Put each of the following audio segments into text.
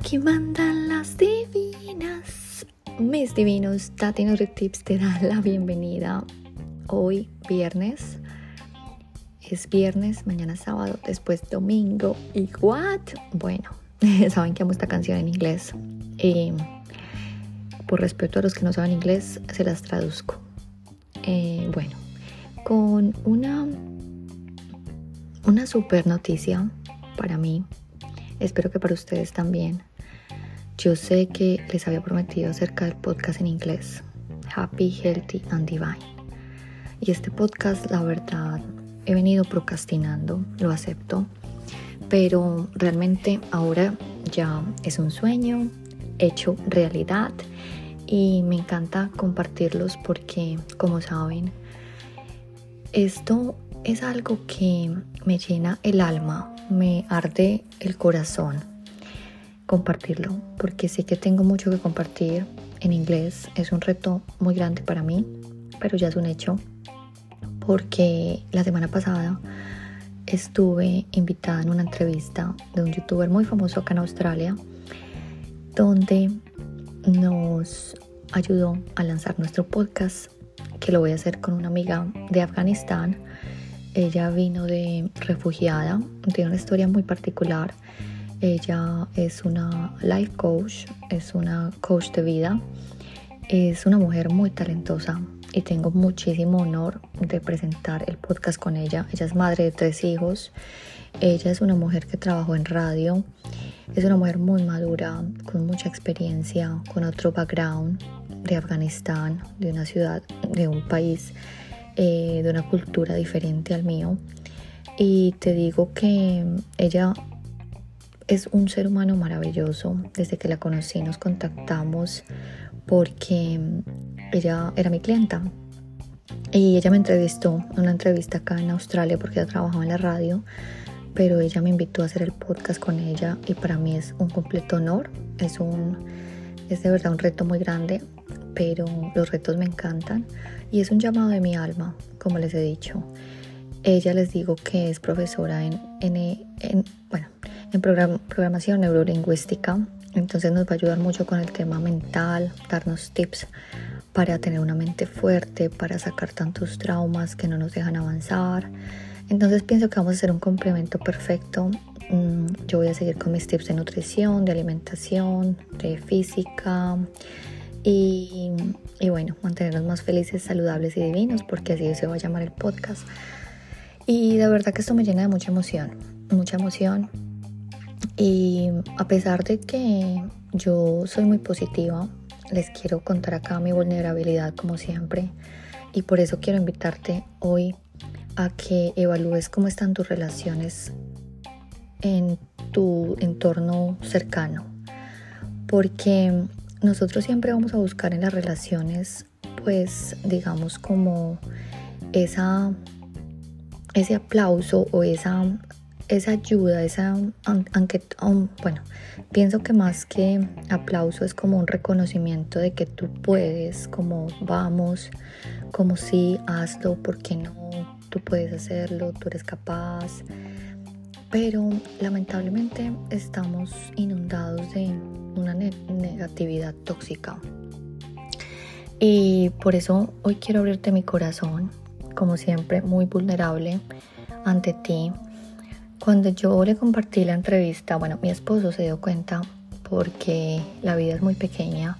Aquí mandan las divinas. Mis divinos Tati Tips te da la bienvenida hoy viernes. Es viernes, mañana sábado, después domingo. ¿Y what? Bueno, saben que amo esta canción en inglés. Y por respeto a los que no saben inglés, se las traduzco. Eh, bueno, con una, una super noticia para mí Espero que para ustedes también. Yo sé que les había prometido acerca del podcast en inglés, Happy, Healthy and Divine. Y este podcast, la verdad, he venido procrastinando, lo acepto, pero realmente ahora ya es un sueño hecho realidad y me encanta compartirlos porque, como saben, esto es algo que me llena el alma me arde el corazón compartirlo, porque sé que tengo mucho que compartir en inglés. Es un reto muy grande para mí, pero ya es un hecho, porque la semana pasada estuve invitada en una entrevista de un youtuber muy famoso acá en Australia, donde nos ayudó a lanzar nuestro podcast, que lo voy a hacer con una amiga de Afganistán ella vino de refugiada, tiene una historia muy particular. Ella es una life coach, es una coach de vida, es una mujer muy talentosa y tengo muchísimo honor de presentar el podcast con ella. Ella es madre de tres hijos, ella es una mujer que trabajó en radio, es una mujer muy madura, con mucha experiencia, con otro background de Afganistán, de una ciudad, de un país eh, de una cultura diferente al mío. Y te digo que ella es un ser humano maravilloso. Desde que la conocí nos contactamos porque ella era mi clienta. Y ella me entrevistó, una entrevista acá en Australia porque ella trabajaba en la radio, pero ella me invitó a hacer el podcast con ella y para mí es un completo honor, es un es de verdad un reto muy grande pero los retos me encantan y es un llamado de mi alma, como les he dicho. Ella les digo que es profesora en, en, bueno, en programación neurolingüística, entonces nos va a ayudar mucho con el tema mental, darnos tips para tener una mente fuerte, para sacar tantos traumas que no nos dejan avanzar. Entonces pienso que vamos a hacer un complemento perfecto. Mm, yo voy a seguir con mis tips de nutrición, de alimentación, de física, y, bueno, mantenernos más felices, saludables y divinos, porque así se va a llamar el podcast. Y de verdad que esto me llena de mucha emoción, mucha emoción. Y a pesar de que yo soy muy positiva, les quiero contar acá mi vulnerabilidad como siempre. Y por eso quiero invitarte hoy a que evalúes cómo están tus relaciones en tu entorno cercano. Porque nosotros siempre vamos a buscar en las relaciones, pues digamos como esa, ese aplauso o esa, esa ayuda, esa, aunque, bueno, pienso que más que aplauso es como un reconocimiento de que tú puedes, como vamos, como sí, hazlo, porque no? Tú puedes hacerlo, tú eres capaz. Pero lamentablemente estamos inundados de una negatividad tóxica. Y por eso hoy quiero abrirte mi corazón, como siempre, muy vulnerable ante ti. Cuando yo le compartí la entrevista, bueno, mi esposo se dio cuenta porque la vida es muy pequeña.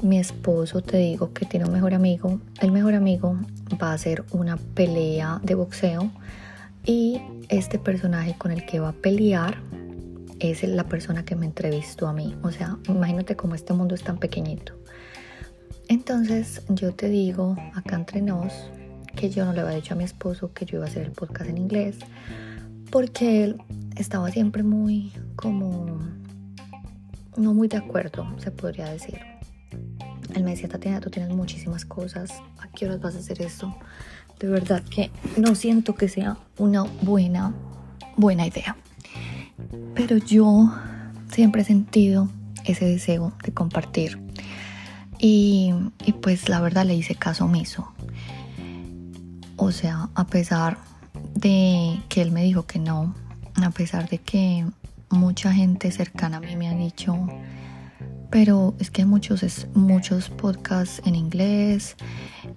Mi esposo, te digo que tiene un mejor amigo. El mejor amigo va a hacer una pelea de boxeo y este personaje con el que va a pelear es la persona que me entrevistó a mí. O sea, imagínate cómo este mundo es tan pequeñito. Entonces yo te digo acá entre nos que yo no le había dicho a mi esposo que yo iba a hacer el podcast en inglés porque él estaba siempre muy como no muy de acuerdo, se podría decir. Él me decía, Tatiana, tú tienes muchísimas cosas, ¿a qué horas vas a hacer esto? De verdad que no siento que sea una buena, buena idea. Pero yo siempre he sentido ese deseo de compartir. Y, pues la verdad le hice caso omiso. O sea, a pesar de que él me dijo que no, a pesar de que mucha gente cercana a mí me ha dicho, pero es que hay muchos, muchos podcasts en inglés,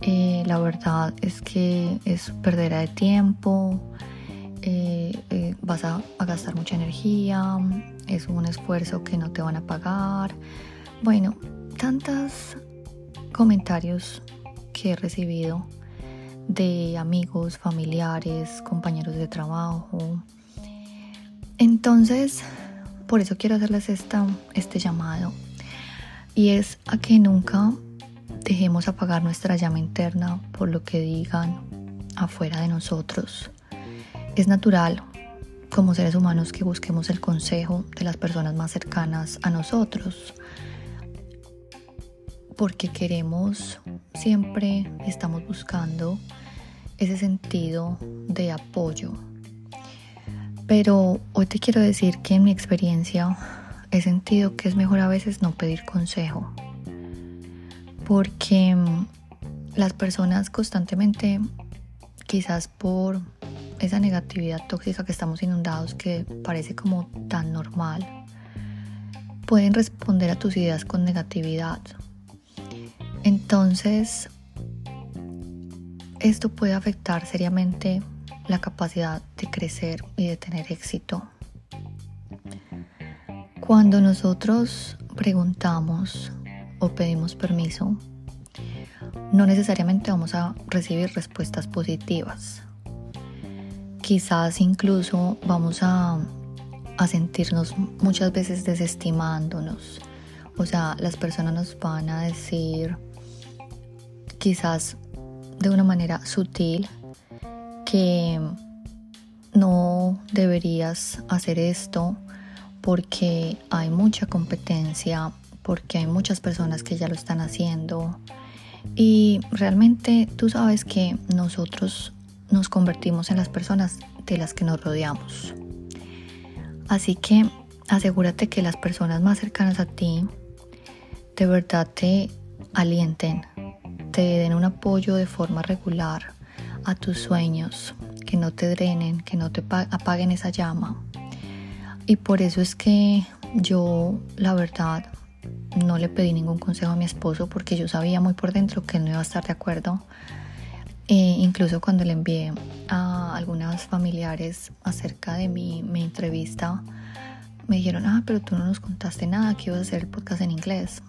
eh, la verdad es que es perder de tiempo, eh, eh, vas a, a, gastar mucha energía, es un esfuerzo que no te van a pagar. Bueno, tantos comentarios que he recibido de amigos, familiares, compañeros de trabajo. Entonces, por eso quiero hacerles esta, este llamado. Y es a que nunca dejemos apagar nuestra llama interna por lo que digan afuera de nosotros. Es natural como seres humanos que busquemos el consejo de las personas más cercanas a nosotros. Porque queremos, siempre estamos buscando ese sentido de apoyo. Pero hoy te quiero decir que en mi experiencia he sentido que es mejor a veces no pedir consejo. Porque mm, las personas constantemente, quizás por esa negatividad tóxica que estamos inundados, que parece como tan normal, pueden responder a tus ideas con negatividad. Entonces, esto puede afectar seriamente la capacidad de crecer y de tener éxito. Cuando nosotros preguntamos o pedimos permiso, no necesariamente vamos a recibir respuestas positivas. Quizás incluso vamos a, sentirnos muchas veces desestimándonos. O sea, las personas nos van a decir quizás de una manera sutil que no deberías hacer esto porque hay mucha competencia, porque hay muchas personas que ya lo están haciendo y realmente tú sabes que nosotros nos convertimos en las personas de las que nos rodeamos. Así que asegúrate que las personas más cercanas a ti de verdad te alienten, te den un apoyo de forma regular a tus sueños, que no te drenen, que no te apaguen esa llama. Y por eso es que yo, la verdad, no le pedí ningún consejo a mi esposo porque yo sabía muy por dentro que no iba a estar de acuerdo. E incluso cuando le envié a algunas familiares acerca de mi, mi entrevista, me dijeron, ah, pero tú no nos contaste nada, que ibas a hacer el podcast en inglés.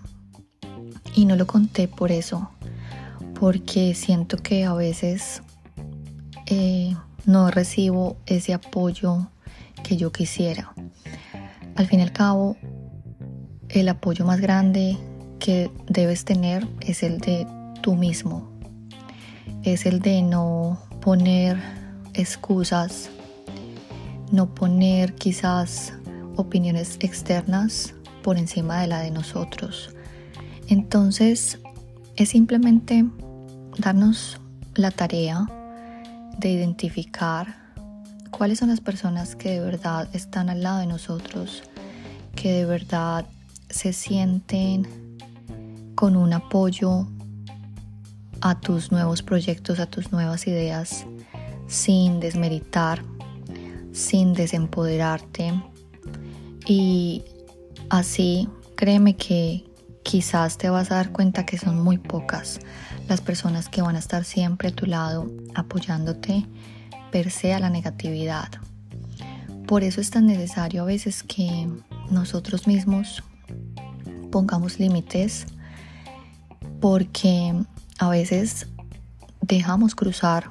Y no lo conté por eso, porque siento que a veces eh, no recibo ese apoyo que yo quisiera. Al fin y al cabo, el apoyo más grande que debes tener es el de tú mismo. Es el de no poner excusas, no poner quizás opiniones externas por encima de la de nosotros. Entonces, es simplemente darnos la tarea de identificar cuáles son las personas que de verdad están al lado de nosotros, que de verdad se sienten con un apoyo a tus nuevos proyectos, a tus nuevas ideas, sin desmeritar, sin desempoderarte. Y así, créeme que quizás te vas a dar cuenta que son muy pocas las personas que van a estar siempre a tu lado apoyándote per se a la negatividad. Por eso es tan necesario a veces que nosotros mismos pongamos límites porque a veces dejamos cruzar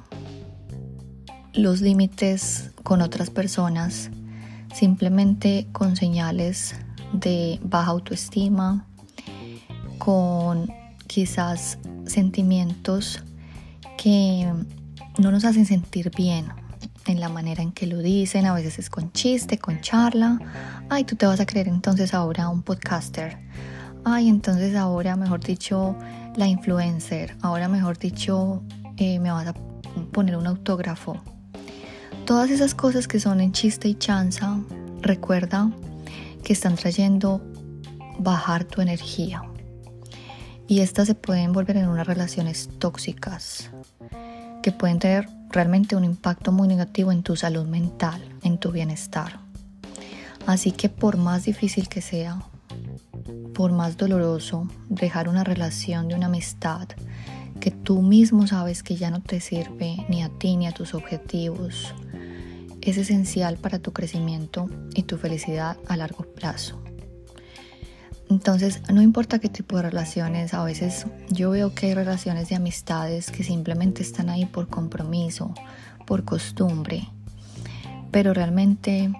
los límites con otras personas simplemente con señales de baja autoestima, con quizás sentimientos que no nos hacen sentir bien en la manera en que lo dicen, a veces es con chiste, con charla. Ay, tú te vas a creer entonces ahora un podcaster. Ay, entonces ahora, mejor dicho, la influencer. Ahora, mejor dicho, eh, me vas a poner un autógrafo. Todas esas cosas que son en chiste y chanza, recuerda que están trayendo bajar tu energía y estas se pueden volver en unas relaciones tóxicas que pueden tener realmente un impacto muy negativo en tu salud mental, en tu bienestar. Así que por más difícil que sea, por más doloroso dejar una relación de una amistad que tú mismo sabes que ya no te sirve ni a ti ni a tus objetivos, es esencial para tu crecimiento y tu felicidad a largo plazo. Entonces, no importa qué tipo de relaciones, a veces yo veo que hay relaciones de amistades que simplemente están ahí por compromiso, por costumbre, pero realmente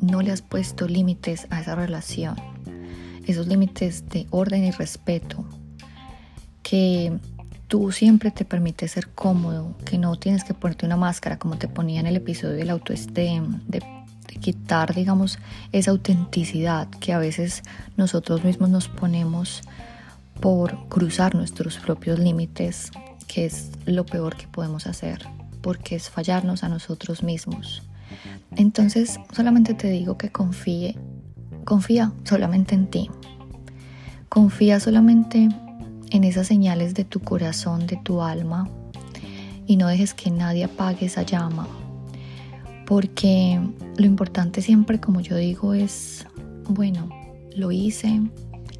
no le has puesto límites a esa relación, esos límites de orden y respeto, que tú siempre te permites ser cómodo, que no tienes que ponerte una máscara como te ponía en el episodio del autoestima, de quitar, digamos, esa autenticidad que a veces nosotros mismos nos ponemos por cruzar nuestros propios límites, que es lo peor que podemos hacer, porque es fallarnos a nosotros mismos. Entonces, solamente te digo que confíe, confía solamente en ti. Confía solamente en esas señales de tu corazón, de tu alma, y no dejes que nadie apague esa llama porque lo importante siempre, como yo digo, es, bueno, lo hice,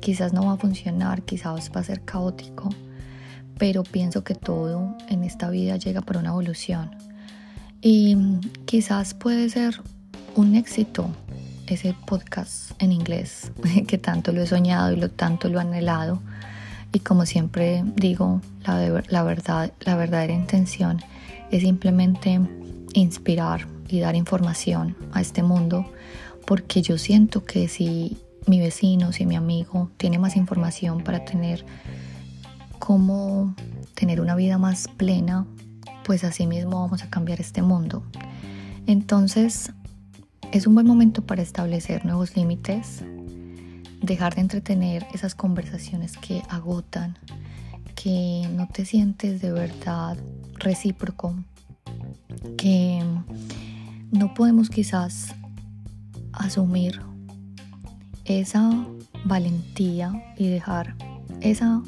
quizás no va a funcionar, quizás va a ser caótico, pero pienso que todo en esta vida llega por una evolución. Y quizás puede ser un éxito ese podcast en inglés, que tanto lo he soñado y lo tanto lo he anhelado. Y como siempre digo, la, la verdad, la verdadera intención es simplemente inspirar y dar información a este mundo, porque yo siento que si mi vecino, si mi amigo tiene más información para tener cómo tener una vida más plena, pues así mismo vamos a cambiar este mundo. Entonces, es un buen momento para establecer nuevos límites, dejar de entretener esas conversaciones que agotan, que no te sientes de verdad recíproco, que no podemos quizás asumir esa valentía y dejar esa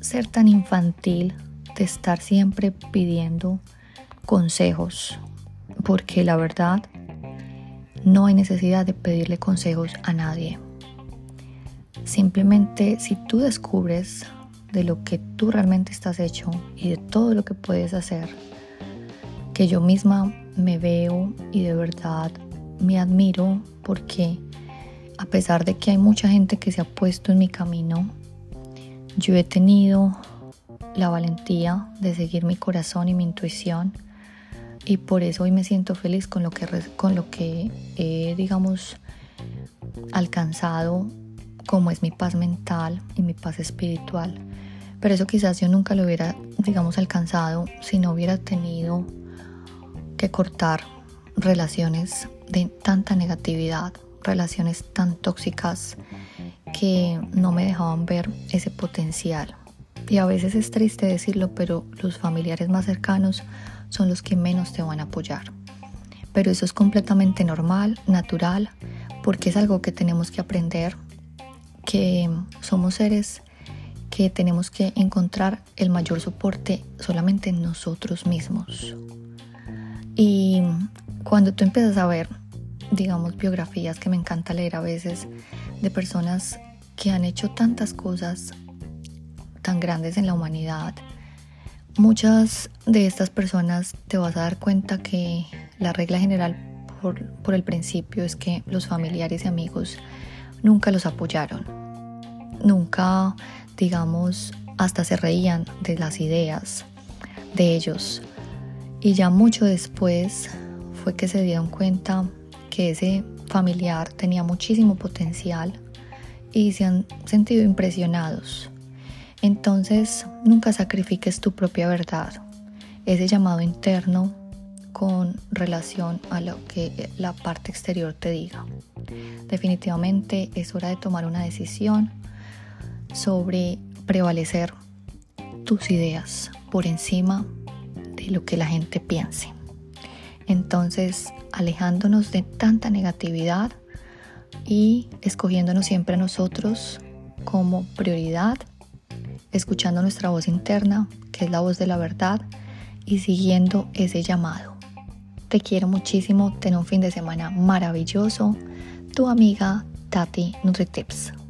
ser tan infantil de estar siempre pidiendo consejos, porque la verdad no hay necesidad de pedirle consejos a nadie. Simplemente si tú descubres de lo que tú realmente estás hecho y de todo lo que puedes hacer, que yo misma me veo y de verdad me admiro porque a pesar de que hay mucha gente que se ha puesto en mi camino, yo he tenido la valentía de seguir mi corazón y mi intuición y por eso hoy me siento feliz con lo que, con lo que he, digamos, alcanzado como es mi paz mental y mi paz espiritual. Pero eso quizás yo nunca lo hubiera, digamos, alcanzado si no hubiera tenido que cortar relaciones de tanta negatividad, relaciones tan tóxicas que no me dejaban ver ese potencial. Y a veces es triste decirlo, pero los familiares más cercanos son los que menos te van a apoyar. Pero eso es completamente normal, natural, porque es algo que tenemos que aprender, que somos seres que tenemos que encontrar el mayor soporte solamente en nosotros mismos. Y cuando tú empiezas a ver, digamos, biografías que me encanta leer a veces de personas que han hecho tantas cosas tan grandes en la humanidad, muchas de estas personas te vas a dar cuenta que la regla general por, el principio es que los familiares y amigos nunca los apoyaron, nunca, digamos, hasta se reían de las ideas de ellos y ya mucho después fue que se dieron cuenta que ese familiar tenía muchísimo potencial y se han sentido impresionados. Entonces nunca sacrifiques tu propia verdad, ese llamado interno con relación a lo que la parte exterior te diga. Definitivamente es hora de tomar una decisión sobre prevalecer tus ideas por encima lo que la gente piense. Entonces, alejándonos de tanta negatividad y escogiéndonos siempre a nosotros como prioridad, escuchando nuestra voz interna, que es la voz de la verdad, y siguiendo ese llamado. Te quiero muchísimo. Ten un fin de semana maravilloso. Tu amiga Tati NutriTips.